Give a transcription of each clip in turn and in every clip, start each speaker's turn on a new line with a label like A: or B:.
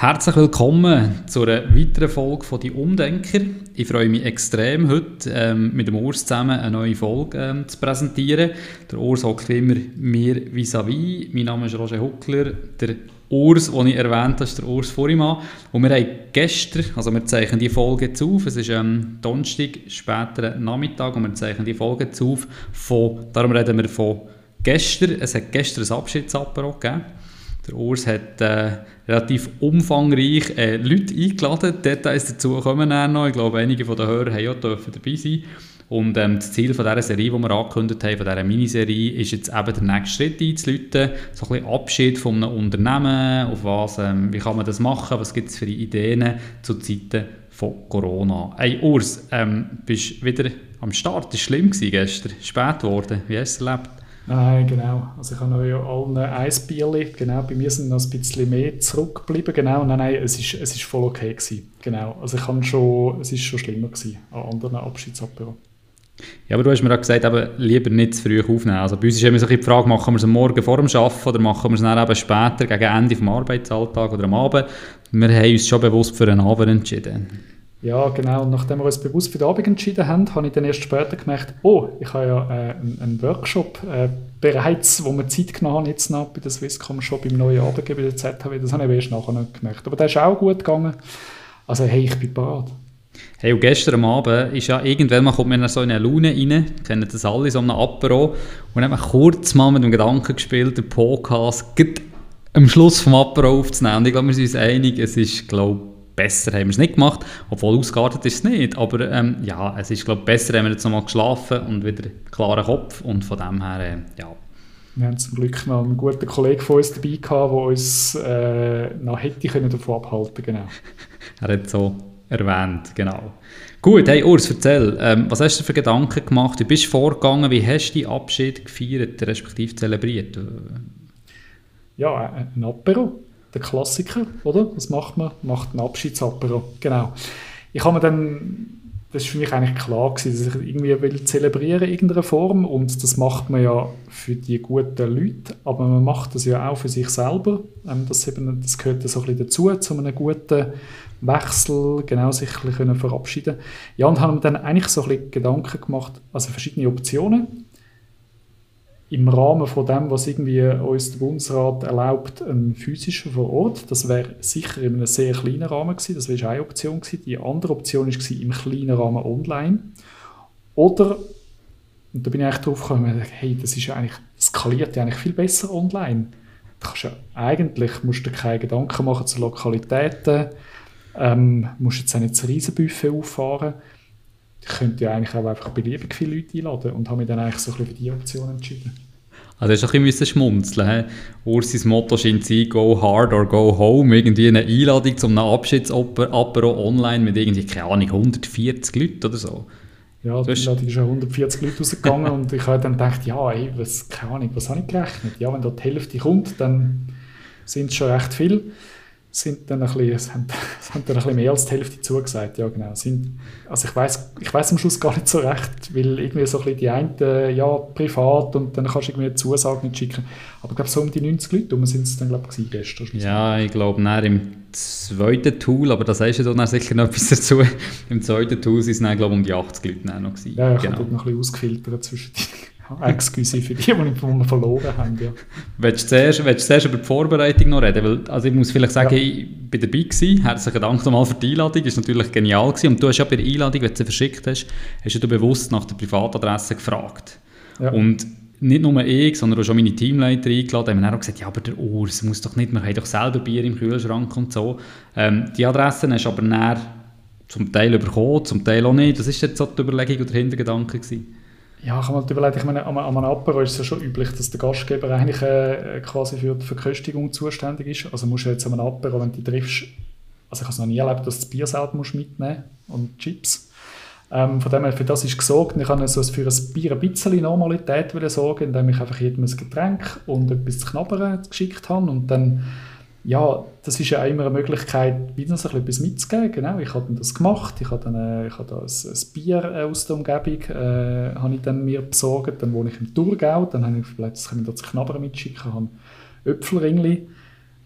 A: Herzlich willkommen zu einer weiteren Folge von «Die Umdenker». Ich freue mich extrem, heute ähm, mit dem Urs zusammen eine neue Folge ähm, zu präsentieren. Der Urs hockt wie immer mir vis-à-vis. Mein Name ist Roger Huckler. Der Urs, den ich erwähnt habe, ist der Urs Furimann. Und wir haben gestern, also wir zeichnen die Folge jetzt auf, es ist ähm, Donnerstag, später Nachmittag, und wir zeichnen die Folge jetzt von, darum reden wir von gestern. Es hat gestern ein Abschiedsapero gegeben. Der Urs hat äh, relativ umfangreich äh, Leute eingeladen. Details dazu kommen dann noch. Ich glaube, einige von den Hörern haben ja dürfen dabei sein. Und ähm, das Ziel von dieser Serie, die wir angekündigt haben, von dieser Miniserie, ist jetzt eben der nächste Schritt einzuleiten. So ein bisschen Abschied von einem Unternehmen, auf was, ähm, wie kann man das machen, was gibt es für Ideen zu Zeiten von Corona. Hey Urs, ähm, bist wieder am Start, das war schlimm gestern, spät geworden. Wie hast du es erlebt?
B: Nein, genau. Also ich habe noch ja allen ein Bierchen, genau, bei mir sind noch ein bisschen mehr zurückgeblieben, genau, nein, nein, es ist, es ist voll okay gewesen, genau. Also ich habe schon, es ist schon schlimmer gewesen an anderen Abschiedsapero.
A: Ja, aber du hast mir auch gesagt, eben, lieber nicht zu früh aufnehmen. Also bei uns ist immer so die Frage, machen wir es Morgen vor dem Arbeiten oder machen wir es dann eben später, gegen Ende des Arbeitsalltags oder am Abend. Wir haben uns schon bewusst für einen Abend entschieden.
B: Ja, genau. Und nachdem wir uns bewusst für den Abend entschieden haben, habe ich dann erst später gemerkt, oh, ich habe ja äh, einen, einen, Workshop äh, bereits, wo wir Zeit genommen haben, jetzt noch bei der Swisscom Shop im neuen Arbeitgeber der ZHW. Das habe ich erst nachher noch gemerkt. Aber das ist auch gut gegangen. Also, hey, ich bin bereit.
A: Hey, und gestern Abend ist ja irgendwann mal kommt man so in eine Laune rein, kennen das alle, so einem Apero, und dann haben wir kurz mal mit dem Gedanken gespielt, den Podcast am Schluss vom Apero aufzunehmen. Und ich glaube, wir sind uns einig, es ist, glaube besser haben wir es nicht gemacht, obwohl ausgeartet ist es nicht, aber ähm, ja, es ist, glaube besser haben wir jetzt nochmal geschlafen und wieder einen klaren Kopf und von dem her, äh, ja.
B: Wir haben zum Glück noch einen guten Kollegen von uns dabei gehabt, der uns äh, noch hätte können davon abhalten genau.
A: er hat so erwähnt, genau. Gut, hey Urs, erzähl, ähm, was hast du für Gedanken gemacht? Du bist vorgegangen, wie hast du deinen Abschied gefeiert, respektive zelebriert?
B: Ja, ein Apero, der Klassiker, oder? Was macht man? Macht ein Abschiedsapero, genau. Ich habe mir dann, das ist für mich eigentlich klar gewesen, dass ich irgendwie will zelebrieren in irgendeiner Form und das macht man ja für die guten Leute, aber man macht das ja auch für sich selber. Ähm, das, eben, das gehört so ein bisschen dazu, zu einem guten Wechsel, genau sich ein bisschen verabschieden Ja, und haben dann eigentlich so ein bisschen Gedanken gemacht, also verschiedene Optionen im Rahmen von dem, was irgendwie uns der Bundesrat erlaubt, ein physischer vor Ort. Das wäre sicher in einem sehr kleinen Rahmen gewesen. Das wäre eine Option gewesen. Die andere Option war im kleinen Rahmen online. Oder, und da bin ich eigentlich drauf gekommen, hey, das ist ja eigentlich, skaliert ja eigentlich viel besser online. Du kannst ja, eigentlich musst du keine Gedanken machen zu Lokalitäten, ähm, musst jetzt auch nicht das Riesenbuffet auffahren. Ich könnte ja eigentlich auch einfach beliebig viele Leute einladen und habe mich dann eigentlich so ein bisschen für die Option entschieden.
A: Also hast du ein bisschen schmunzeln. Ursis Motto scheint zu sein, go hard or go home. Irgendwie eine Einladung zum Abschiedsapero online mit irgendwie, keine Ahnung, 140 Leuten oder so.
B: Ja, die Einladung ist ja 140 Leute rausgegangen und ich habe dann gedacht, ja, ey, was, keine Ahnung, was habe ich gerechnet? Ja, wenn da die Hälfte kommt, dann sind es schon recht viele sind dann ein bisschen, es haben, haben dann ein bisschen mehr als die Hälfte zugesagt, ja genau. Sind, also ich weiß ich weiß am Schluss gar nicht so recht, weil irgendwie so ein bisschen die einen, ja, privat und dann kannst du irgendwie eine Zusage nicht schicken. Aber ich glaube, so um die 90 Leute um sind es dann, glaube ich, gestern.
A: Ja, ich glaube, im zweiten Tool, aber da sagst du dann sicher noch etwas dazu, im zweiten Tool sind es dann, glaube ich, um die 80 Leute noch gewesen.
B: Ja, ich genau. habe noch ein bisschen ausgefiltert zwischen Excuse für die, die wir verloren haben. Ja.
A: Willst, du zuerst, willst du zuerst über die Vorbereitung noch reden? Weil, also ich muss vielleicht sagen, ja. ich war dabei. Gewesen. Herzlichen Dank nochmal für die Einladung. Das war natürlich genial. Gewesen. Und du hast ja bei der Einladung, wenn du sie verschickt hast, hast du bewusst nach der Privatadresse gefragt. Ja. Und nicht nur ich, sondern auch schon meine Teamleiter eingeladen, haben dann auch gesagt, ja, aber der Urs muss doch nicht, wir haben doch selber Bier im Kühlschrank und so. Ähm, die Adressen hast du aber näher zum Teil bekommen, zum Teil auch nicht. Was war jetzt so die Überlegung oder Hintergedanke gewesen?
B: Ja, ich habe mir überlegt, ich meine, an einem Apero ist es ja schon üblich, dass der Gastgeber eigentlich äh, quasi für die Verköstigung zuständig ist. Also musst du jetzt an einem Apero, wenn du triffst, also ich habe es noch nie erlebt, dass du das Bier selber musst mitnehmen und Chips. Ähm, von dem her, für das ist gesorgt. Ich habe also für ein Bier ein bisschen Normalität sorgen, indem ich einfach jedem ein Getränk und etwas zu knabbern geschickt habe und dann ja, das ist ja immer eine Möglichkeit, wieder so etwas mitzugeben. Genau, ich habe das gemacht. Ich habe dann äh, ich habe da ein, ein Bier äh, aus der Umgebung äh, habe ich dann mir besorgt. Dann wohne ich im Thurgau. Dann habe ich vielleicht, das kann ich da zu mitschicken. Habe Äpfelringli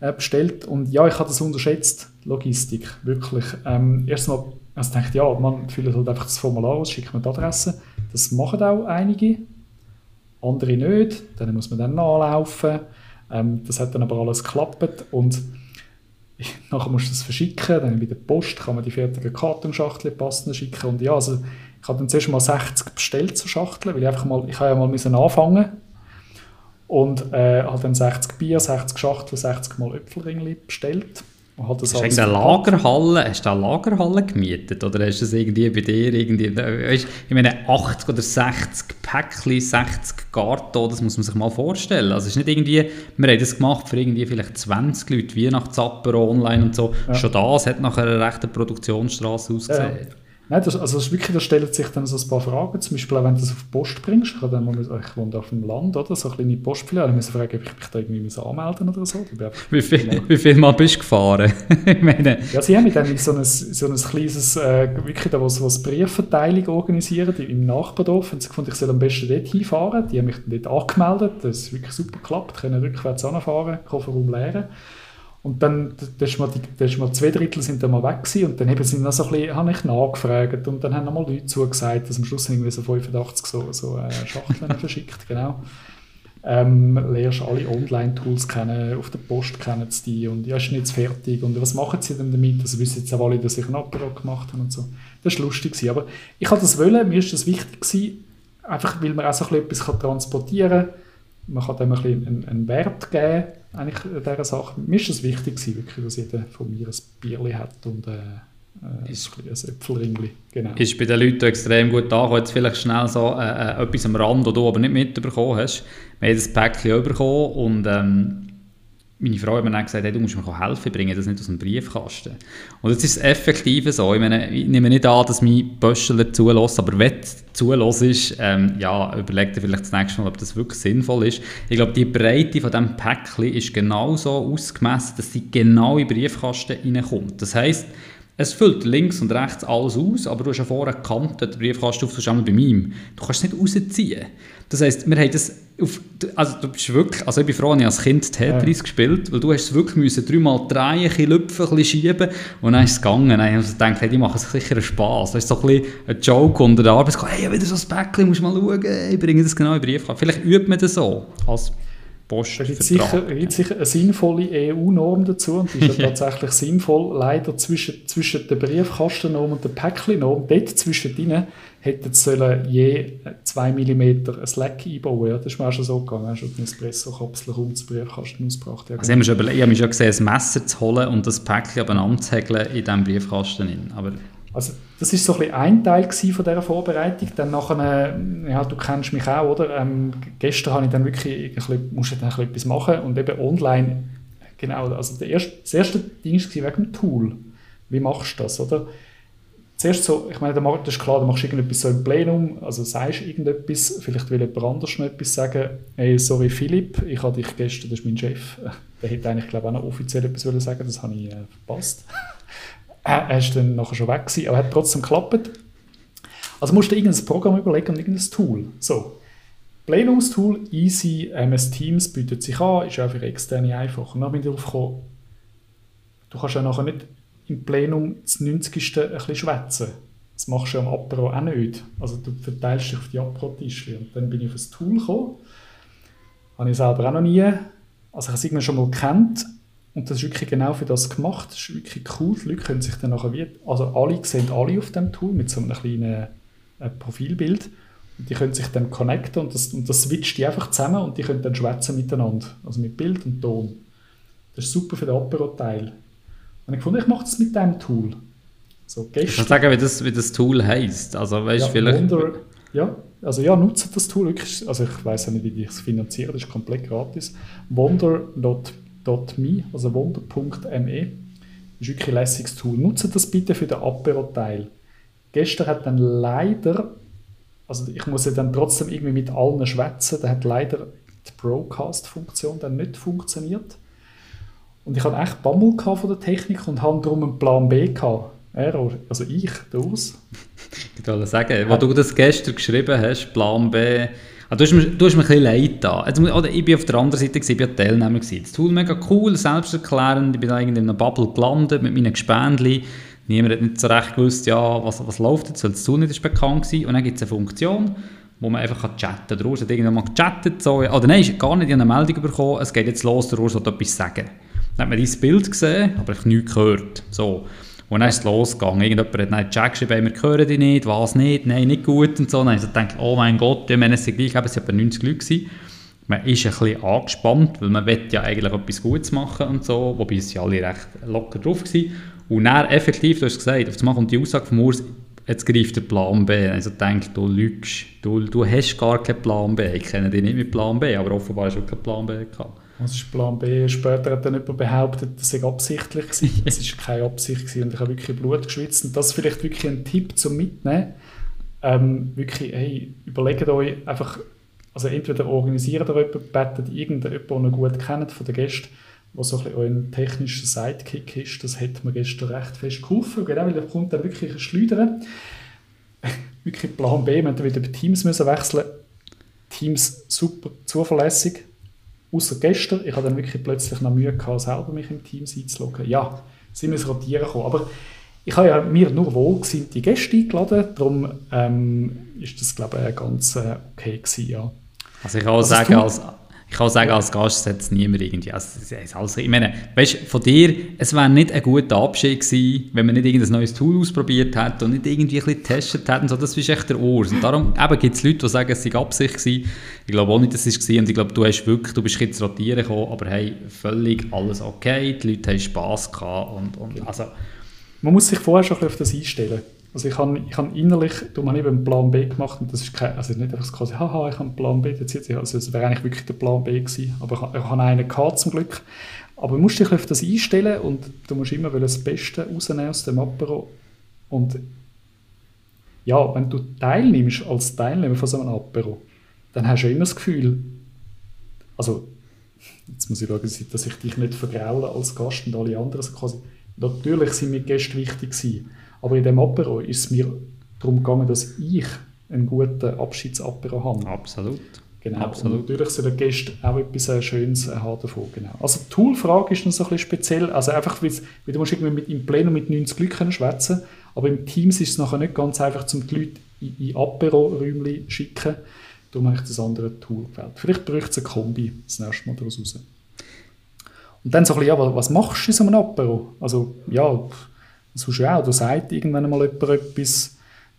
B: äh, bestellt und ja, ich habe das unterschätzt, Logistik, wirklich. Ähm, Erstmal also ich, ja, man füllt halt einfach das Formular aus, schickt mir die Adresse. Das machen auch einige, andere nicht. Dann muss man dann nachlaufen. Ähm, das hat dann aber alles geklappt und nachher musst du das verschicken, dann bei der Post kann man die fertigen Kartonschachteln passend schicken und ja, also ich habe dann zuerst mal 60 bestellt so Schachteln, weil ich einfach mal, ich habe ja mal müssen anfangen und äh, habe dann 60 Bier, 60 Schachteln, 60 mal Äpfelringli bestellt
A: das hast du eine Lagerhalle, hast du eine Lagerhalle gemietet oder hast du das irgendwie bei dir irgendwie, weißt, ich meine 80 oder 60 Päckchen, 60 Karton, das muss man sich mal vorstellen. Also es ist nicht irgendwie, wir haben das gemacht für irgendwie vielleicht 20 Leute, Weihnachtsapero online und so. Ja. Schon das hat nach einer rechten Produktionsstraße ausgesehen. Ja.
B: Nein, das, also das wirklich, da stellen sich dann so ein paar Fragen. Zum Beispiel auch, wenn du das auf die Post bringst. Ich, dann mal, ich wohne auf dem Land, oder? So eine kleine Postfiliale. Ich muss fragen, ob ich mich da irgendwie anmelden oder so.
A: Wie viel, wie viel Mal bist du gefahren?
B: ich meine. Ja, sie haben dann so ein, so ein kleines, äh, wirklich da, was, was Briefverteilung organisieren im Nachbardorf. Und sie gefunden, ich soll am besten dort hinfahren. Die haben mich dann dort angemeldet. Das ist wirklich super geklappt. Können rückwärts anfahren, Kofferraum leeren. Und dann, das ist mal, die, das ist mal zwei Drittel sind dann mal weg gewesen, und dann haben sie noch so ein bisschen, habe ich nachgefragt und dann haben noch mal Leute zugesagt, dass am Schluss irgendwie so 85 so, so äh, Schachteln verschickt, genau. Ähm, lernst alle Online-Tools kennen, auf der Post kennen sie die und ja, ist nicht fertig und was machen sie denn damit? Also wissen jetzt auch alle, dass ich einen Apero gemacht habe und so. Das war lustig gewesen. aber ich hatte das wollen, mir ist das wichtig gewesen, einfach weil man auch so ein bisschen etwas transportieren kann, man kann dem ein bisschen einen, einen Wert geben eigentlich dieser Sache. Mir ist es wichtig, wirklich, dass jeder von mir ein Bierli hat und äh, äh ist, ein Äpfelringli. Genau.
A: Ist bei den Leuten extrem gut angekommen. Jetzt vielleicht schnell so äh, äh, etwas am Rand, das du aber nicht mitbekommen hast. Wir haben das Päckchen bekommen und ähm, meine Frau hat mir dann gesagt, hey, du musst mir helfen, bringen das nicht aus dem Briefkasten. Und jetzt ist es effektiv so. Ich, meine, ich nehme nicht an, dass mein Böschler zulässt, aber wenn es zulässt, ähm, ja, überleg dir vielleicht das nächste Mal, ob das wirklich sinnvoll ist. Ich glaube, die Breite von diesem Päckchen ist genau so ausgemessen, dass sie genau in den Briefkasten reinkommt. Das heisst, es füllt links und rechts alles aus, aber du hast ja vorne eine Kante, der Briefkasten auf, bei mir. Du kannst es nicht rausziehen. Das heisst, wir haben das auf, also du bist wirklich, also ich bin froh, ich als Kind Tetris ja. gespielt, weil du hast es wirklich müssen dreimal drehen, ein lüpfen, ein schieben und dann ist es gegangen. Dann habe ich gedacht, hey, die machen sich sicher einen Spass. Das ist so ein bisschen ein Joke unter der Arbeit. Hey, wieder so ein Päckchen, musst mal schauen, ich bringe das genau in den Brief. Vielleicht übt man das so als
B: Post. Gibt sicher, sicher eine sinnvolle EU-Norm dazu und die ist ja tatsächlich sinnvoll. Leider zwischen, zwischen der Briefkastennorm und der Päckchennorm, dort zwischen denen, hätten sie je 2 mm ein Slack einbauen ja, Das ist mir auch schon so gegangen. Hast du eine Espresso-Kapsel um den Briefkasten ausgebracht.
A: Ja, also ich, habe mich schon gesehen, ein Messer zu holen und das Päckchen häkeln in diesem Briefkasten. Aber
B: also das ist so ein, ein Teil von dieser Vorbereitung. Dann nachher, ja, du kennst mich auch, oder? Ähm, gestern habe ich dann wirklich, musste dann etwas machen und eben online, genau, also der erste, das erste Ding war wegen dem Tool. Wie machst du das, oder? Zuerst so, ich meine, das ist klar, du machst irgendetwas so im Plenum, also sagst irgendetwas, vielleicht will jemand anders noch etwas sagen, hey, sorry Philipp, ich habe dich gestern, das ist mein Chef, der hätte eigentlich, glaube ich, auch noch offiziell etwas sagen das habe ich äh, verpasst. er ist dann nachher schon weg gewesen, aber hat trotzdem geklappt. Also musst du irgendein Programm überlegen und irgendein Tool. So, Plenumstool, easy, MS Teams bietet sich an, ist auch für Externe einfach. Und dann bin ich darauf gekommen, du kannst ja nachher nicht im Plenum das 90. ein bisschen schwätzen. Das machst du am Apero auch nicht. Also du verteilst dich auf die Apero-Tische. Und dann bin ich auf ein Tool gekommen, habe ich selber auch noch nie, also ich habe es irgendwie schon mal gekannt, und das ist wirklich genau für das gemacht. Das ist wirklich cool. Die Leute können sich dann nachher wie, also alle sehen alle auf dem Tool mit so einem kleinen äh, Profilbild. Und die können sich dann connecten und das, und das switcht die einfach zusammen und die können dann schwätzen miteinander. Also mit Bild und Ton. Das ist super für den Apero-Teil. Und ich fand, ich mache das mit diesem Tool.
A: So, gestern, ich sagen, wie das, wie das Tool heisst. Also, weißt,
B: ja, vielleicht... Wonder, ja, also ja, nutze das Tool wirklich. Also ich weiß ja nicht, wie ich es finanziere, das ist komplett gratis. Wonder.com Wonder.me, also wonder.me. ist wirklich ein lässiges Tool. Nutzt das bitte für den Apero-Teil. Gestern hat dann leider, also ich muss ja dann trotzdem irgendwie mit allen schwätzen, da hat leider die Broadcast-Funktion dann nicht funktioniert. Und ich hatte echt Bammel von der Technik und habe darum einen Plan B gehabt. Error. Also ich, der Urs.
A: Ich wollte sagen, ja. wo du das gestern geschrieben hast, Plan B, Ah, du, hast mir, du hast mir ein bisschen leid da. Also, oder ich bin auf der anderen Seite, ich war Teilnehmer. Gewesen. Das Tool mega cool, selbsterklärend. Ich bin da in einer Bubble gelandet mit meinen Gespendli. Niemand hat nicht so recht gewusst, ja, was, was läuft jetzt, weil das Tool nicht ist bekannt war. Und dann gibt es eine Funktion, wo man einfach chatten kann. Der Urs hat irgendwann mal gechattet. So, oder nein, ist gar nicht in eine Meldung bekommen, es geht jetzt los, der Urs will etwas sagen. Dann hat man dieses Bild gesehen, aber ich nichts gehört. So. Und dann ist es losgegangen. Irgendjemand hat dann Chat geschrieben, wir hören dich nicht, was nicht, nein, nicht gut und so. dann habe ich gedacht, oh mein Gott, ich meine, es sind gleich, es waren 90 Leute gewesen. Man ist ein bisschen angespannt, weil man will ja eigentlich etwas Gutes machen und so, wobei ja alle recht locker drauf waren. Und dann effektiv, du hast gesagt, auf einmal kommt die Aussage von Urs, jetzt greift der Plan B. Also denkt, du lügst, du, du hast gar keinen Plan B. Ich kenne dich nicht mit Plan B, aber offenbar hast du keinen Plan B gehabt.
B: Was ist Plan B? Später hat dann jemand behauptet, das sei absichtlich gewesen. Es war keine Absicht gewesen und ich habe wirklich Blut geschwitzt. Und das ist vielleicht wirklich ein Tipp zum Mitnehmen. Ähm, wirklich, hey, überlegt euch einfach, also entweder organisiert ihr jemanden, betet irgendjemanden, den ihr gut kennt von den Gästen, was so ein bisschen euer technischer Sidekick ist. Das hat mir gestern recht fest geholfen, genau, weil da kommt dann wirklich ein Schleudern. wirklich Plan B, wir mussten wieder Teams müssen wechseln. Teams super zuverlässig Außer gestern, ich hatte dann wirklich plötzlich noch Mühe gehabt, selber mich im Team einzuloggen. Ja, sie müssen rotieren kommen. Aber ich habe ja mir nur wohlgesinnte Gäste eingeladen, darum ähm, ist das, glaube ich, ganz äh, okay gewesen, ja.
A: Also ich kann auch also sagen, als, ich kann sagen, als Gast setzt niemand irgendwie. Also, also, ich meine, weißt, von dir, es wäre nicht ein guter Abschied gewesen, wenn man nicht irgendein neues Tool ausprobiert hätte und nicht irgendwie ein bisschen getestet hätte. So, das ist echt der Urs. Und darum gibt es Leute, die sagen, es sei Absicht gewesen. Ich glaube auch nicht, dass es war. Und ich glaube, du hast wirklich, du bist jetzt rotieren gekommen, aber hey, völlig alles okay. Die Leute haben Spass gehabt. Und, und, also.
B: Man muss sich vorher schon auf das einstellen. Also ich habe ich hab innerlich, du hast eben einen Plan B gemacht und das ist kein, also nicht einfach quasi, haha, ich habe einen Plan B, das also wäre eigentlich wirklich der Plan B gewesen, aber ich, ich habe einen gehabt zum Glück. Aber du musst dich auf das einstellen und du musst immer das Beste rausnehmen aus dem Apero und ja, wenn du teilnimmst als Teilnehmer von so einem Apero, dann hast du immer das Gefühl, also jetzt muss ich schauen, dass ich dich nicht vergraule als Gast und alle anderen, also quasi, natürlich sind mir Gäste wichtig gewesen, aber in dem Apero ist es mir darum gegangen, dass ich einen guten Abschiedsapero habe.
A: Absolut.
B: Genau. Absolut. Und natürlich sollen die Gäste auch etwas äh, Schönes äh, haben davon. Genau. Also die Toolfrage ist noch so ein bisschen speziell. Also einfach, weil du musst irgendwie mit, im Plenum mit 90 Leuten schwätzen aber im Teams ist es nachher nicht ganz einfach, um die Leute in, in Apero-Räumchen zu schicken. Darum habe ich das andere Tool gewählt. Vielleicht bräuchte es eine Kombi das nächste Mal daraus raus. Und dann so ein bisschen, ja, was machst du in so einem Apero? Also, ja, sonst auch, da sagt irgendwann mal jemand etwas,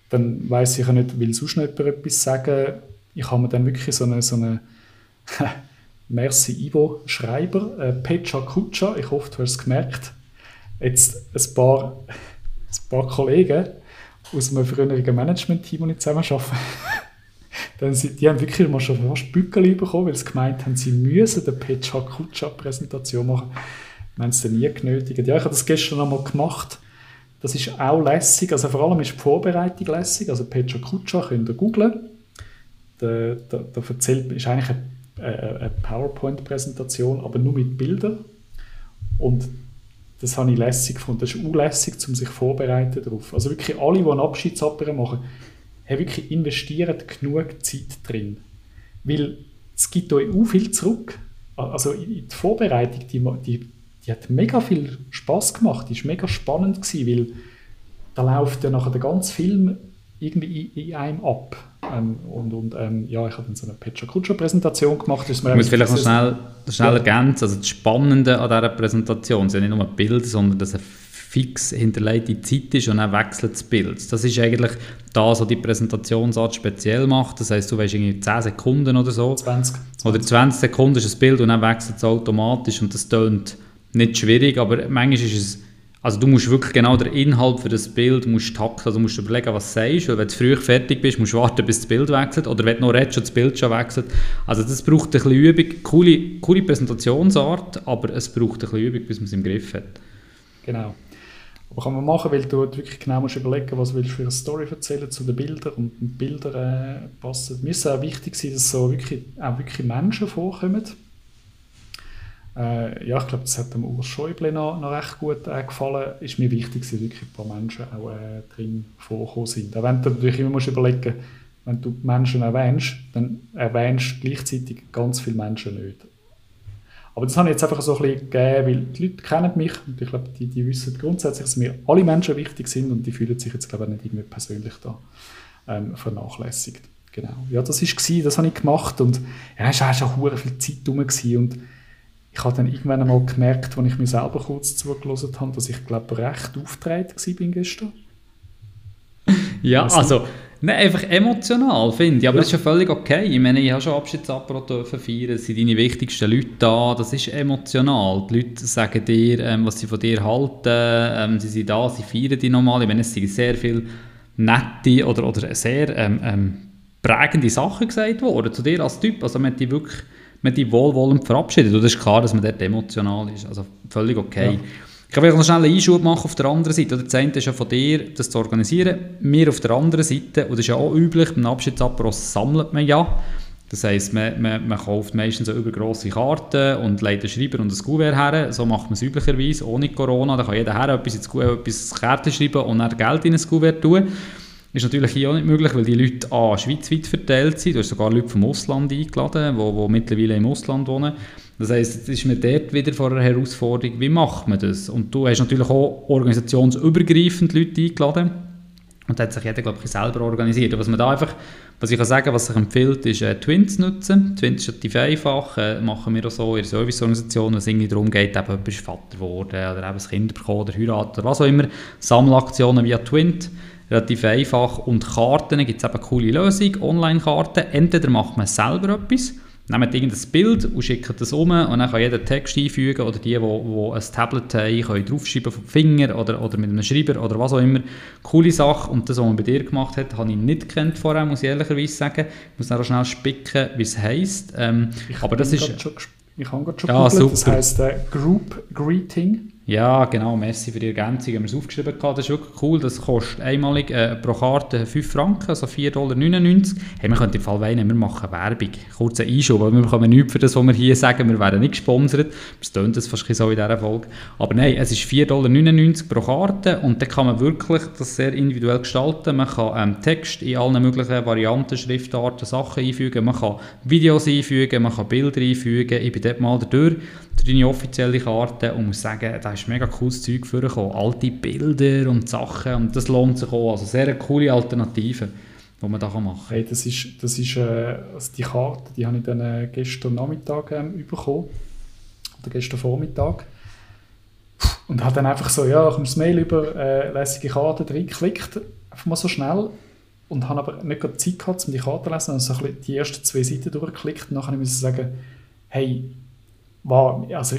B: dann weiß ich ja nicht, will sonst noch jemand etwas sagen. Ich habe mir dann wirklich so eine, so eine Merci Ivo Schreiber, äh, Pecha Kutscha, ich hoffe, du hast es gemerkt, jetzt ein paar, ein paar Kollegen aus einem früheren Management-Team, das ich zusammen dann sind, die haben wirklich mal schon fast Bückel bekommen, weil sie gemeint haben, sie müssen eine Pecha Kutscha Präsentation machen. Wir haben es dann nie genötigt. Ja, ich habe das gestern einmal gemacht das ist auch lässig, also vor allem ist die Vorbereitung lässig. Also Petra Kutscha könnt ihr googlen. Da, da, da erzählt, ist eigentlich eine, eine PowerPoint-Präsentation, aber nur mit Bildern. Und das habe ich lässig gefunden. Das ist unlässig, um sich vorbereiten darauf. Also wirklich alle, die einen Abschiedsapper machen, haben wirklich investiert genug Zeit drin. Weil es gibt euch auch viel zurück. Also die Vorbereitung, die, die die hat mega viel Spaß gemacht, die war mega spannend gewesen, weil da läuft ja nachher der ganze Film irgendwie in, in einem ab. Ähm, und, und ähm, ja, ich habe dann so eine Petra Kutscher Präsentation gemacht.
A: Ich muss vielleicht noch schnell, schnell ja. ergänzen, also das Spannende an dieser Präsentation sind nicht nur Bilder, sondern dass eine fix hinterlegte Zeit ist und dann wechselt das Bild. Das ist eigentlich das, was die Präsentationsart speziell macht. Das heißt, du weißt irgendwie 10 Sekunden oder so.
B: 20,
A: 20. Oder 20 Sekunden ist das Bild und dann wechselt es automatisch und das tönt nicht schwierig, aber manchmal ist es, also du musst wirklich genau den Inhalt für das Bild musst takten, also musst überlegen, was du sagst, weil wenn du früh fertig bist, musst du warten, bis das Bild wechselt, oder wenn du noch redest das Bild schon wechselt. Also das braucht ein bisschen Übung, coole, coole Präsentationsart, aber es braucht ein bisschen Übung, bis man es im Griff hat.
B: Genau. Aber kann man machen, weil du wirklich genau musst überlegen, was willst du für eine Story erzählen zu den Bildern und die Bilder äh, passen. Mir ist auch wichtig sein, dass so wirklich, auch wirklich Menschen vorkommen, äh, ja, ich glaube, das hat dem Urs Schäuble noch, noch recht gut äh, gefallen. Ist mir wichtig, dass wirklich ein paar Menschen auch äh, drin vorgekommen sind. Auch wenn du natürlich immer musst überlegen wenn du Menschen erwähnst, dann erwähnst du gleichzeitig ganz viele Menschen nicht. Aber das habe ich jetzt einfach so ein bisschen gegeben, weil die Leute kennen mich und ich glaube, die, die wissen grundsätzlich, dass mir alle Menschen wichtig sind und die fühlen sich jetzt, glaube ich, nicht irgendwie persönlich da ähm, vernachlässigt. Genau. Ja, das war, das habe ich gemacht und ja, es war schon viel Zeit rum und ich habe dann irgendwann einmal gemerkt, als ich mir selber kurz zugelassen habe, dass ich, glaube recht aufgetreten war gestern.
A: Ja, also, nein, einfach emotional, finde ich. Aber ja. das ist ja völlig okay. Ich meine, ich habe schon Abschiedsapparat feiern, es sind deine wichtigsten Leute da, das ist emotional. Die Leute sagen dir, ähm, was sie von dir halten, ähm, sie sind da, sie feiern dich nochmal. Ich meine, es sind sehr viele nette oder, oder sehr ähm, ähm, prägende Sachen gesagt worden zu dir als Typ. Also man hat dich wirklich man die wohlwollend verabschiedet. Und es ist klar, dass man dort emotional ist. Also völlig okay. Ja. Ich kann vielleicht noch schnell einen Einschub machen auf der anderen Seite. Das eine ist ja von dir, das zu organisieren. Wir auf der anderen Seite, und das ist ja auch üblich, beim Abschiedsapparat sammelt man ja. Das heisst, man, man, man kauft meistens so übergrosse Karten und legt einen Schreiber und ein Kuvert her. So macht man es üblicherweise, ohne Corona. Da kann jeder her etwas etwas Kärtchen schreiben und dann Geld in ein Kuvert tun. Ist natürlich hier auch nicht möglich, weil die Leute A, schweizweit verteilt sind. Du hast sogar Leute vom Ausland eingeladen, die, mittlerweile im Ausland wohnen. Das heisst, jetzt ist man dort wieder vor einer Herausforderung, wie macht man das? Und du hast natürlich auch organisationsübergreifend Leute eingeladen. Und da hat sich jeder, glaube ich, selber organisiert. Was man da einfach, was ich kann sagen, was sich empfiehlt, ist äh, Twins nutzen. Twins ist relativ einfach, äh, machen wir auch so in der Serviceorganisation, wenn es irgendwie darum geht, eben jemand Vater geworden oder eben ein Kind bekommen oder heiraten oder was auch immer. Sammelaktionen via Twint relativ einfach. Und Karten gibt es eben eine coole Lösung, Online-Karten. Entweder macht man selber etwas, nehmt irgendein Bild und schickt das um und dann kann jeder Text einfügen oder die, die, die ein Tablet haben, können draufschreiben vom Finger oder, oder mit einem Schreiber oder was auch immer. Coole Sache und das, was man bei dir gemacht hat, habe ich nicht kennt vorher, muss ich ehrlicherweise sagen. Ich muss dann auch schnell spicken, wie es heisst. Ähm, aber das ist...
B: Schon, ich habe gerade schon ja, gegoogelt, das heisst äh, Group Greeting.
A: Ja, genau, merci für die Ergänzung. Haben wir es aufgeschrieben. Das ist wirklich cool. Das kostet einmalig äh, pro Karte 5 Franken, also 4,99 Dollar. Hey, wir können im Fall weinen, wir machen Werbung. Kurzer Einschub, aber wir bekommen nichts für das, was wir hier sagen. Wir werden nicht gesponsert. Das tönt das fast so in dieser Folge. Aber nein, es ist 4,99 Dollar pro Karte und dann kann man wirklich das sehr individuell gestalten. Man kann ähm, Text in allen möglichen Varianten, Schriftarten, Sachen einfügen. Man kann Videos einfügen, man kann Bilder einfügen. Ich bin dort mal durch, durch deine offizielle Karte und muss sagen, ist mega cooles Zeug vorgekommen. Alte Bilder und Sachen und das lohnt sich auch. Also sehr coole Alternative, die man da machen kann.
B: Hey, das ist, das ist äh, also die Karte, die habe ich dann äh, gestern Nachmittag ähm, bekommen. Oder gestern Vormittag. Und habe dann einfach so, ja, ich das Mail über äh, lässige Karte drin geklickt, einfach mal so schnell. Und habe aber nicht gerade Zeit gehabt, um die Karte zu lesen. Also so die ersten zwei Seiten durchgeklickt. Und dann musste ich sagen, hey, wow, also,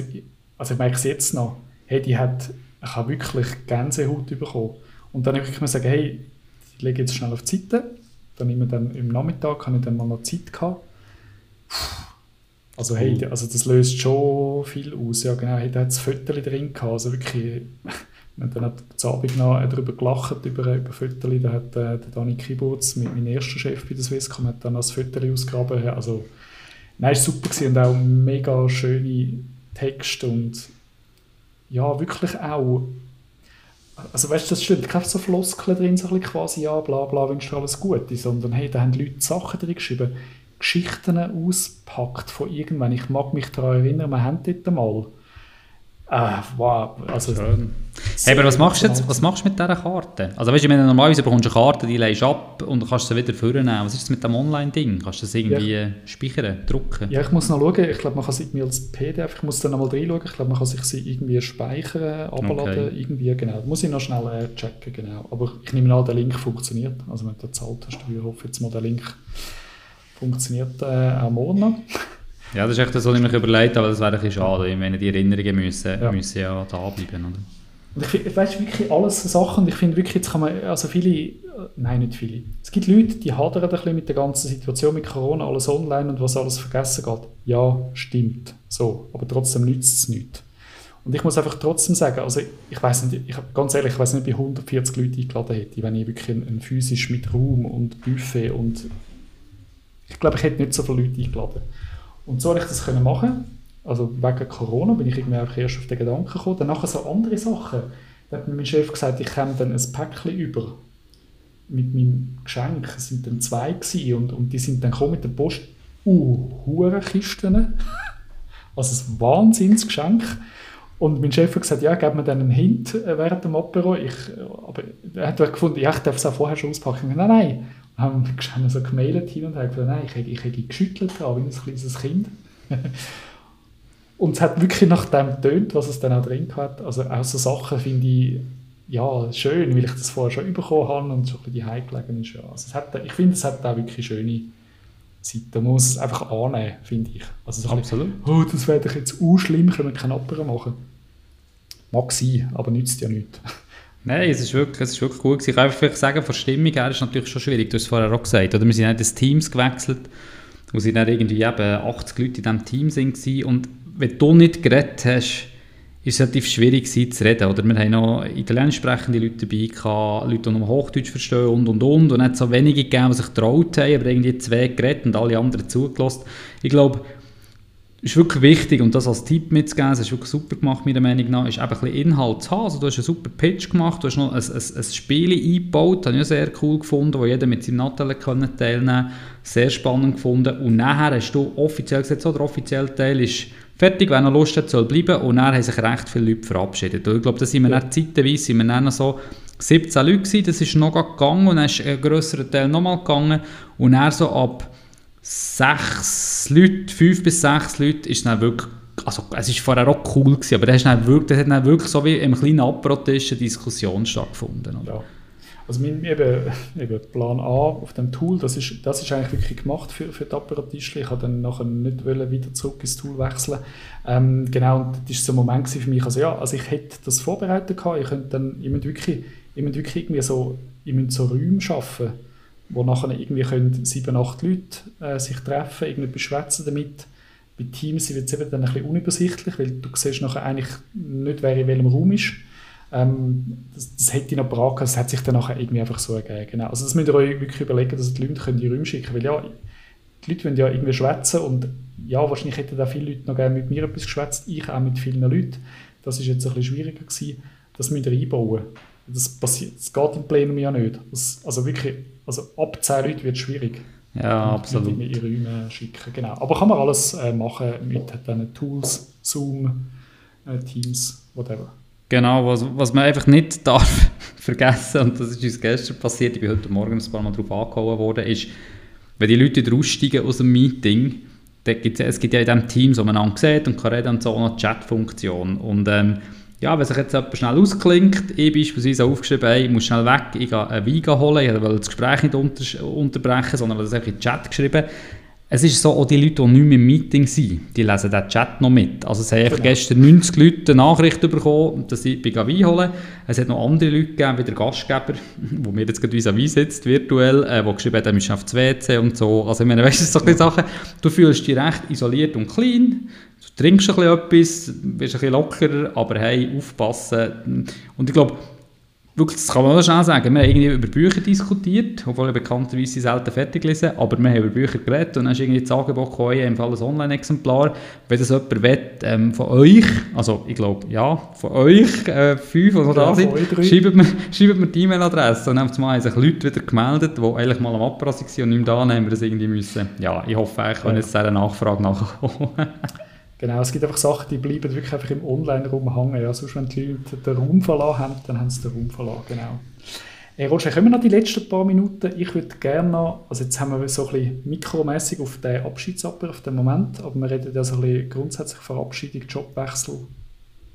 B: also ich merke es jetzt noch, hey, die hat, ich habe wirklich Gänsehaut bekommen. Und dann habe ich mir sagen, hey, ich lege jetzt schnell auf die Seite. Dann immer dann im Nachmittag habe ich dann mal noch Zeit gehabt. Also hey, also das löst schon viel aus. Ja genau, hey, da hat es Fotos drin gehabt. Also wirklich, und dann hat am Abend noch darüber gelacht, über, über Fotos. Da hat äh, der Dani Kiburz, mein erster Chef bei der Swisscom, hat dann das Foto ausgegraben. Also, nein, es war super gewesen und auch mega schöne Texte und ja, wirklich auch. Also weißt du, das stimmt keine so Floskeln drin, so ein quasi, ja, bla bla, wünscht dir alles Gute, sondern hey, da haben Leute Sachen drin geschrieben, Geschichten auspackt von irgendwann. Ich mag mich daran erinnern, wir haben dort mal Ah, wow, also.
A: Hey, aber was machst, du jetzt, was machst du mit dieser Karte? Also weißt du, wenn du normalerweise bekommst du eine Karte, die legst ab und kannst sie wieder vornehmen. Was ist das mit dem Online-Ding? Kannst du das irgendwie ja. speichern, drucken?
B: Ja, ich muss noch schauen. Ich glaube, man kann sie irgendwie als PDF, ich muss dann noch mal reinschauen. Ich glaube, man kann sich sie irgendwie speichern, abladen, okay. irgendwie, genau. Das muss ich noch schnell äh, checken, genau. Aber ich nehme an, der Link funktioniert. Also wenn du bezahlt hast, ich hoffe jetzt mal, der Link funktioniert äh, auch morgen noch.
A: Ja, das ist echt das, was ich mir überlegt habe, aber das wäre ein bisschen schade. Ich meine, die Erinnerungen müssen ja, müssen ja da bleiben, oder?
B: Und ich weißt wirklich alles so Sachen, und ich finde wirklich, jetzt kann man, also viele, nein, nicht viele, es gibt Leute, die hadern ein bisschen mit der ganzen Situation mit Corona, alles online und was alles vergessen geht. Ja, stimmt, so, aber trotzdem nützt es nichts. Und ich muss einfach trotzdem sagen, also ich weiß nicht, ich, ganz ehrlich, ich weiß nicht, wie 140 Leute eingeladen hätte, wenn ich wirklich ein, ein physisch mit Raum und Buffet und ich glaube, ich hätte nicht so viele Leute eingeladen. Und so habe ich das können machen. Also wegen Corona bin ich irgendwie auch erst auf den Gedanken gekommen. Dann nachher so andere Sachen. Da hat mir mein Chef gesagt, ich komme dann ein Päckchen über. mit meinem Geschenk, es sind dann zwei gewesen, und, und die sind dann gekommen mit der Post, uh, Hurenkisten. also ein Wahnsinnsgeschenk. Und mein Chef hat gesagt, ja, gib mir dann einen Hint äh, während dem Apero. Ich, äh, aber er hat gefunden, ja, ich darf es auch vorher schon auspacken. Nein, nein. Haben so gemailt hin und her gesagt, nein, ich habe, ich habe geschüttelt, wie ein kleines Kind. und es hat wirklich nach dem getönt, was es dann auch drin hat. Also auch so Sachen finde ich ja, schön, weil ich das vorher schon bekommen habe und schon ein bisschen heimgelegen ist. Ja. Also es hat, ich finde, es hat auch wirklich schöne Seiten. Man muss es einfach annehmen, finde ich. Also so Absolut. Bisschen, oh, das wäre doch jetzt auch schlimm, können wir keinen Apero machen. Mag sein, aber nützt ja nichts.
A: Nein, es ist wirklich, es ist wirklich gut Ich kann einfach sagen, von Stimmung her ist natürlich schon schwierig. Du hast es vorher auch gesagt. Oder wir sind in das Teams gewechselt, wo sie dann irgendwie eben 80 Leute in diesem Team waren. Und wenn du nicht geredet hast, ist es relativ schwierig zu reden. Oder wir haben noch italienisch sprechende Leute dabei gehabt, Leute, die noch Hochdeutsch verstehen und und und. Und nicht so wenige gegeben, die sich getraut haben, aber irgendwie zwei geredet und alle anderen zugelassen. Ich glaube, ist wirklich wichtig und das als Tipp mitzugeben, das ist wirklich super gemacht, meiner Meinung nach, ist eben ein bisschen Inhalt zu haben. Also, du hast einen super Pitch gemacht, du hast noch ein, ein, ein Spiel eingebaut, das habe ich sehr cool gefunden, wo jeder mit seinem Nattel teilnehmen konnte. Sehr spannend gefunden. Und nachher hast du offiziell gesagt, so, der offizielle Teil ist fertig, wer noch Lust hat, soll bleiben. Und dann haben sich recht viele Leute verabschiedet. Und ich glaube, da sind wir ja. dann zeitweise sind wir dann so 17 Leute gewesen, das ist noch gegangen und dann ist ein grösserer Teil nochmal gegangen. Und dann so ab sechs Leute, fünf bis sechs Leute, ist dann wirklich, also es war vorher auch cool gewesen, aber da hat dann wirklich so wie im kleinen Approtisch eine Diskussion stattgefunden. Oder?
B: Ja. Also mein, eben, eben Plan A auf dem Tool, das ist, das ist eigentlich wirklich gemacht für, für die Apparatischli. Ich habe dann nachher nicht wieder zurück ins Tool wechseln. Ähm, genau, und das war so ein Moment für mich, also ja, also ich hätte das vorbereitet gehabt, ich könnte dann, ich wirklich, ich wirklich irgendwie so, ich so Räume schaffen, wo nachher irgendwie können sieben, acht Leute äh, sich treffen, irgendwie beschwätzen damit. Bei Teams wird es eben dann ein bisschen unübersichtlich, weil du siehst nachher eigentlich nicht, wer in welchem Raum ist. Ähm, das, das hätte ich noch gebracht, das hat sich dann nachher irgendwie einfach so ergeben. Genau. Also das müsst ihr euch wirklich überlegen, dass die Leute können die Räume schicken können, weil ja, die Leute wollen ja irgendwie schwätzen und ja, wahrscheinlich hätten da viele Leute noch gerne mit mir etwas geschwätzt, ich auch mit vielen Leuten. Das ist jetzt ein bisschen schwieriger gewesen. Das müsst ihr einbauen. Das, passiert, das geht im Plenum ja nicht. Das, also wirklich, also ab 10 Leuten wird es schwierig.
A: Ja, absolut.
B: Ihre Räume schicken, genau. Aber kann man alles äh, machen mit diesen Tools, Zoom, äh, Teams, whatever.
A: Genau, was, was man einfach nicht darf vergessen, und das ist uns gestern passiert, ich bin heute Morgen ein paar Mal darauf angehauen worden, ist, wenn die Leute wieder aussteigen aus dem Meeting, gibt's, es gibt ja in diesem Team, so man sieht und kann reden und so eine Chat-Funktion. Und ähm, ja, wenn sich jetzt jemand schnell ausklingt, ich beispielsweise aufgeschrieben, hey, ich muss schnell weg, ich gehe einen Wein holen, ich wollte das Gespräch nicht unter unterbrechen, sondern das einfach in den Chat geschrieben. Es ist so, auch die Leute, die nicht mehr im Meeting sind, die lesen den Chat noch mit. Also es haben genau. gestern 90 Leute eine Nachricht bekommen, dass ich bei Wein holen Es hat noch andere Leute gegeben, wie der Gastgeber, wo mir jetzt gerade vis-à-vis sitzt, virtuell, äh, der geschrieben hat, er muss aufs WC und so. Also ich meine, weißt du, so ja. Sachen, du fühlst dich recht isoliert und klein, trinkst ein bisschen etwas, bist ein bisschen lockerer, aber hey, aufpassen. Und ich glaube, wirklich, das kann man auch schnell sagen, wir haben irgendwie über Bücher diskutiert, obwohl ich bekannterweise selten fertig lese, aber wir haben über Bücher geredet und dann ist irgendwie das Angebot gekommen, im Fall ein Online-Exemplar, wenn das jemand will, ähm, von euch, also ich glaube, ja, von euch, äh, fünf oder da sind, schreibt mir, schreibt mir die E-Mail-Adresse und dann haben sich Leute wieder gemeldet, die eigentlich mal am Apparat waren und nicht da haben wir das irgendwie müssen. Ja, ich hoffe, ich kann jetzt dieser Nachfrage nachkommen.
B: Genau, es gibt einfach Sachen, die bleiben wirklich einfach im Online-Raum hängen. Ja, sonst, wenn die Leute den Raum verlassen haben, dann haben sie den Raum verlassen, genau. Hey Roger, kommen wir noch die letzten paar Minuten. Ich würde gerne noch, also jetzt haben wir so ein bisschen mikromässig auf den Abschiedsapper, auf den Moment, aber wir reden ja so ein bisschen grundsätzlich Verabschiedung, Jobwechsel.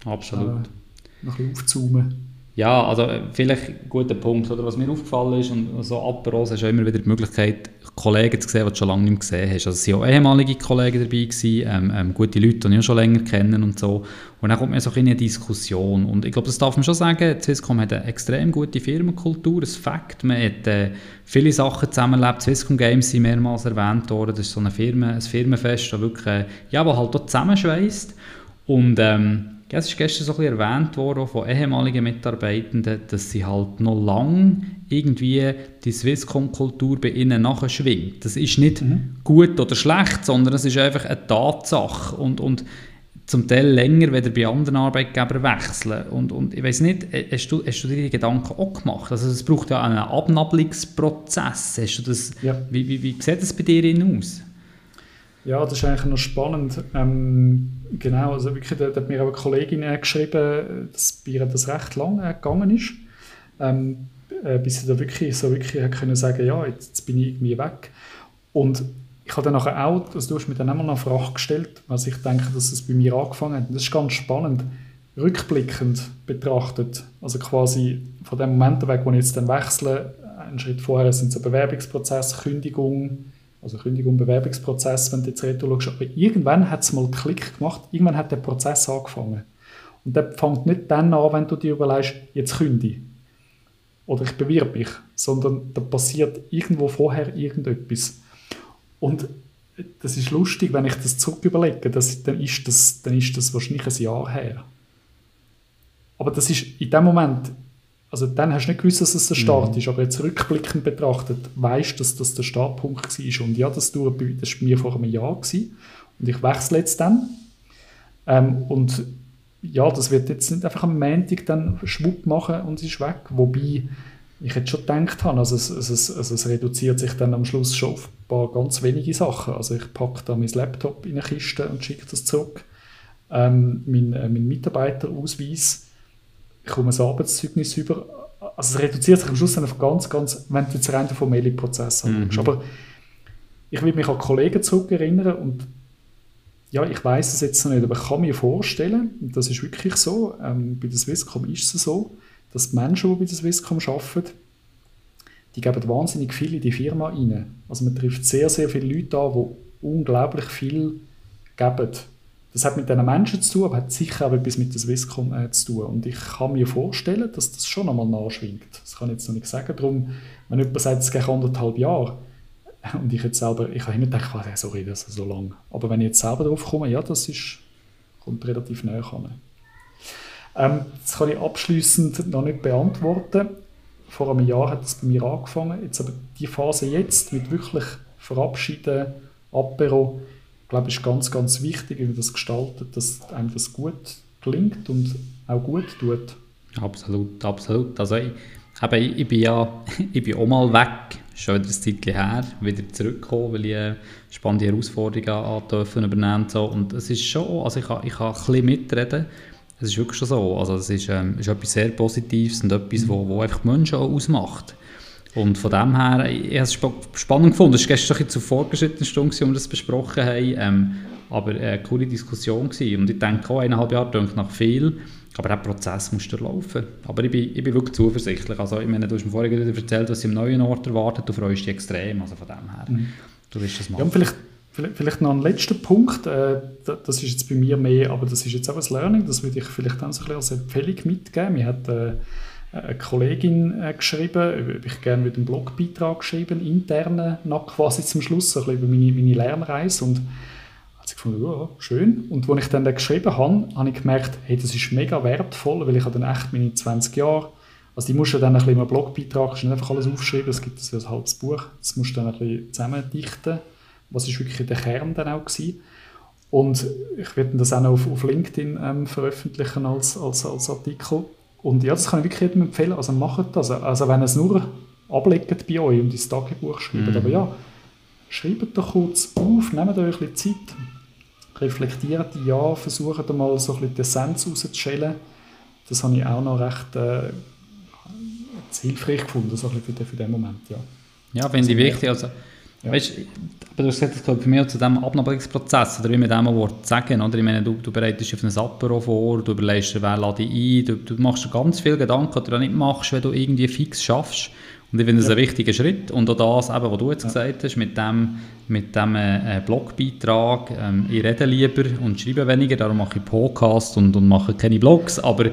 A: Absolut. Äh,
B: noch ein bisschen aufzoomen.
A: Ja, also äh, vielleicht ein guter Punkt. Oder was mir aufgefallen ist, und so Aperos hast du immer wieder die Möglichkeit, Kollegen zu sehen, die du schon lange nicht mehr gesehen hast. Also es waren auch ehemalige Kollegen dabei, gewesen, ähm, ähm, gute Leute, die ich schon länger kenne und so. Und dann kommt man so in eine Diskussion. Und ich glaube, das darf man schon sagen, Swisscom hat eine extrem gute Firmenkultur, ein Fakt. Man hat äh, viele Sachen zusammenlebt. Swisscom Games sind mehrmals erwähnt worden. Das ist so eine Firma, ein Firmenfest, das wirklich, äh, ja, das halt auch zusammenschweißt. Und ähm, ja, es ist gestern so ein bisschen erwähnt worden von ehemaligen Mitarbeitenden, dass sie halt noch lange irgendwie die Swisscom-Kultur bei ihnen nachschwingt. Das ist nicht mhm. gut oder schlecht, sondern es ist einfach eine Tatsache. Und, und zum Teil länger, wenn bei anderen Arbeitgebern wechseln. Und, und ich weiß nicht, äh, hast du, hast du dir die Gedanken auch gemacht? Also es braucht ja einen Abnabelungsprozess. Hast du das, ja. wie, wie, wie sieht das bei dir aus?
B: Ja, das ist eigentlich noch spannend. Ähm, genau, also wirklich, da, da hat mir eine Kollegin geschrieben, dass bei ihr das recht lange gegangen ist, ähm, äh, bis sie da wirklich so wirklich können sagen, ja, jetzt, jetzt bin ich irgendwie weg. Und ich habe dann nachher auch, also du hast mir dann immer noch Frage gestellt, was ich denke, dass es bei mir angefangen hat. Und das ist ganz spannend, rückblickend betrachtet, also quasi von dem Moment weg, wo ich jetzt dann wechsle, einen Schritt vorher sind so Bewerbungsprozess, Kündigung, also Kündigung, Bewerbungsprozess, wenn du jetzt retour schaust, aber irgendwann hat es mal Klick gemacht, irgendwann hat der Prozess angefangen. Und der fängt nicht dann an, wenn du dir überlegst, jetzt kündige oder ich bewirbe mich, sondern da passiert irgendwo vorher irgendetwas. Und das ist lustig, wenn ich das zurück überlege, das, dann, ist das, dann ist das wahrscheinlich ein Jahr her. Aber das ist in dem Moment, also dann hast du nicht gewusst, dass es der Start mhm. ist, aber jetzt rückblickend betrachtet, weißt du, dass das der Startpunkt war. Und ja, das, das war bei mir vor einem Jahr. Gewesen. Und ich wechsle jetzt dann. Ähm, und ja, das wird jetzt nicht einfach am Montag dann Schwupp machen und es ist weg. Wobei ich hätte schon gedacht habe, also es, es, also es reduziert sich dann am Schluss schon auf ein paar ganz wenige Sachen. Also ich packe da mein Laptop in eine Kiste und schicke das zurück. Ähm, mein, äh, mein Mitarbeiterausweis, ich komme ein Arbeitszeugnis über. Also es reduziert sich am Schluss dann auf ganz, ganz, wenn du jetzt rein den formellen Prozess. Mhm. Aber ich will mich an Kollegen zurückerinnern und ja, ich weiß es jetzt noch nicht, aber ich kann mir vorstellen, und das ist wirklich so, ähm, bei der Swisscom ist es so, dass die Menschen, die bei der Swisscom arbeiten, die geben wahnsinnig viel in die Firma rein. Also man trifft sehr, sehr viele Leute an, die unglaublich viel geben. Das hat mit diesen Menschen zu tun, aber hat sicher auch etwas mit der Swisscom äh, zu tun. Und ich kann mir vorstellen, dass das schon einmal nachschwingt. Das kann ich jetzt noch nicht sagen. Darum, wenn jemand sagt, es geht anderthalb Jahre, und ich jetzt selber, ich habe immer gedacht, oh, sorry, das ist so lang. Aber wenn ich jetzt selber drauf komme, ja, das ist, kommt relativ näher an. Ähm, das kann ich abschließend noch nicht beantworten. Vor einem Jahr hat es bei mir angefangen. Jetzt aber die Phase jetzt mit wirklich Verabschieden, Apero, glaube ist ganz, ganz wichtig, wie man das gestaltet, dass einem das gut klingt und auch gut tut.
A: Absolut, absolut. Also ich, eben, ich bin ja ich bin auch mal weg, schon wieder ein Zeitchen her, wieder zurückgekommen, weil ich eine spannende Herausforderungen übernehmen durfte. Und es ist schon, also ich kann, ich kann ein bisschen mitreden, es ist wirklich schon so. Also es ist, ähm, ist etwas sehr Positives und etwas, wo, wo einfach Menschen auch ausmacht. Und von dem her, ich, habe es sp spannend gefunden. Es war gestern ein zur vorgeschrittenen Stunde, wo wir das besprochen haben. Ähm, aber eine coole Diskussion gewesen. Und ich denke auch, eineinhalb Jahre klingt nach viel. Aber der Prozess muss durchlaufen. Aber ich bin, ich bin wirklich zuversichtlich. Also, ich meine, du hast mir vorhin erzählt, was im neuen Ort erwartet. Du freust dich extrem. Also von dem her, mhm.
B: du wirst das machen. Ja, vielleicht Vielleicht noch ein letzter Punkt, äh, das ist jetzt bei mir mehr, aber das ist jetzt auch ein Learning, das würde ich vielleicht auch so ein bisschen als Empfehlung mitgeben. Mir hat äh, eine Kollegin äh, geschrieben, ob ich gerne mit einem Blogbeitrag geschrieben, interne, nach quasi zum Schluss, so ein bisschen über meine, meine Lernreise und hat sie gefunden, ja, schön. Und als ich dann geschrieben habe, habe ich gemerkt, hey, das ist mega wertvoll, weil ich habe dann echt meine 20 Jahre, also die musst du dann ein bisschen im Blogbeitrag, nicht einfach alles aufschreiben, es gibt wie ein halbes Buch, das musst du dann ein bisschen zusammendichten was ist wirklich der Kern dann auch gewesen. Und ich werde das auch noch auf, auf LinkedIn ähm, veröffentlichen als, als, als Artikel. Und ja, das kann ich wirklich jedem empfehlen. Also macht das. Also wenn es nur ablegt bei euch und ins Tagebuch schreibt. Mhm. Aber ja, schreibt doch kurz auf, nehmt euch ein bisschen Zeit, reflektiert Jahr, versucht mal so ein bisschen die Essenz rauszuschälen. Das habe ich auch noch recht äh, hilfreich gefunden, so ein bisschen für den, für den Moment. Ja,
A: ja finde ich wichtig. Also, ja. Weißt, aber du hast gesagt, das gehört für mich auch zu diesem Abnabelungsprozess, oder wie man dem Wort sagen, oder? Ich meine, du, du bereitest auf ein Apero vor, du überlegst dir, wer lade ich ein, du, du machst dir ganz viele Gedanken, die du nicht machst, wenn du irgendwie fix schaffst. Und ich finde das ja. ein wichtiger Schritt. Und auch das, eben, was du jetzt ja. gesagt hast, mit dem, mit dem äh, Blogbeitrag, ähm, ich rede lieber und schreibe weniger, darum mache ich Podcasts und, und mache keine Blogs. Aber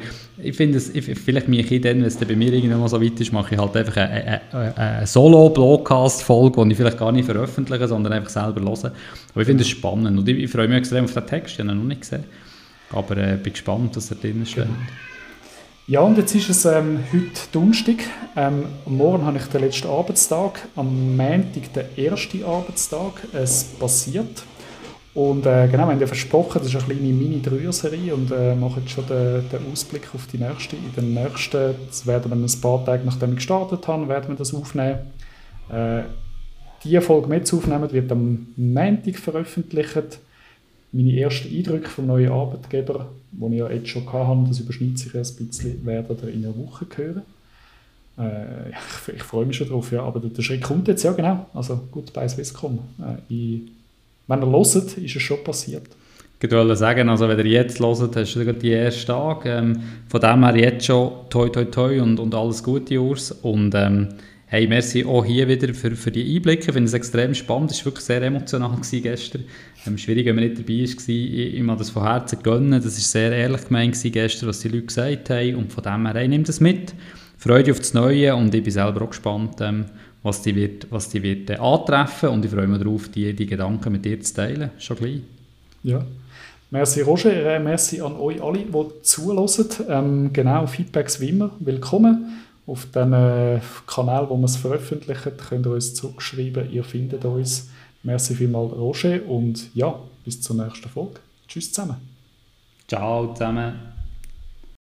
A: ich finde es, ich, vielleicht mache ich dann, wenn es bei mir irgendwann mal so weit ist, mache ich halt einfach eine, eine, eine Solo-Blogcast-Folge, die ich vielleicht gar nicht veröffentliche, sondern einfach selber höre. Aber ich finde es spannend und ich, ich, freue mich extrem auf den Text, den ich noch nicht gesehen. Aber ich äh, bin gespannt, was da drin steht. Genau.
B: Ja, und jetzt ist es ähm, heute Donnerstag. Ähm, morgen habe ich den letzten Arbeitstag. Am Montag der erste Arbeitstag. Es passiert. Und äh, genau, wir haben ja versprochen, das ist eine kleine Mini-Dreier-Serie und äh, machen jetzt schon den, den, Ausblick auf die nächste. In den nächsten, das werden wir ein paar Tage nachdem wir gestartet haben, werden wir das aufnehmen. Äh, die Folge mit aufnehmen wird am Montag veröffentlicht. Meine ersten Eindrücke vom neuen Arbeitgeber, die ich ja jetzt schon hatte, das überschneidet sich ein bisschen, werden ihr in einer Woche hören. Äh, ich, ich, freue mich schon drauf, ja, aber der Schritt kommt jetzt, ja genau. Also Goodbye Swisscom. Äh, ich, wenn ihr hört, ist es schon passiert.
A: Ich wollte sagen, also wenn ihr jetzt hört, hast du die ersten Tage. Ähm, von dem her jetzt schon toi toi toi und, und alles Gute, Urs. Und ähm, hey, merci auch hier wieder für, für die Einblicke. Ich finde es extrem spannend. Es war wirklich sehr emotional gewesen gestern. Ähm, schwierig, wenn man nicht dabei war. Ich, ich habe das von Herzen gönnen. Das war sehr ehrlich gemeint gestern, was die Leute gesagt haben. Und von dem her, hey, nimm das mit. Freude auf das Neue und ich bin selber auch gespannt, ähm, was die wird, was die wird äh, antreffen und ich freue mich darauf, die, die Gedanken mit dir zu teilen, schon gleich.
B: Ja, merci Roger, äh, merci an euch alle, die zuhören. Ähm, genau, Feedbacks wie immer, willkommen. Auf dem Kanal, wo wir es veröffentlichen, könnt ihr uns zurückschreiben, ihr findet uns. Merci vielmals Roger und ja, bis zur nächsten Folge. Tschüss zusammen.
A: Ciao zusammen.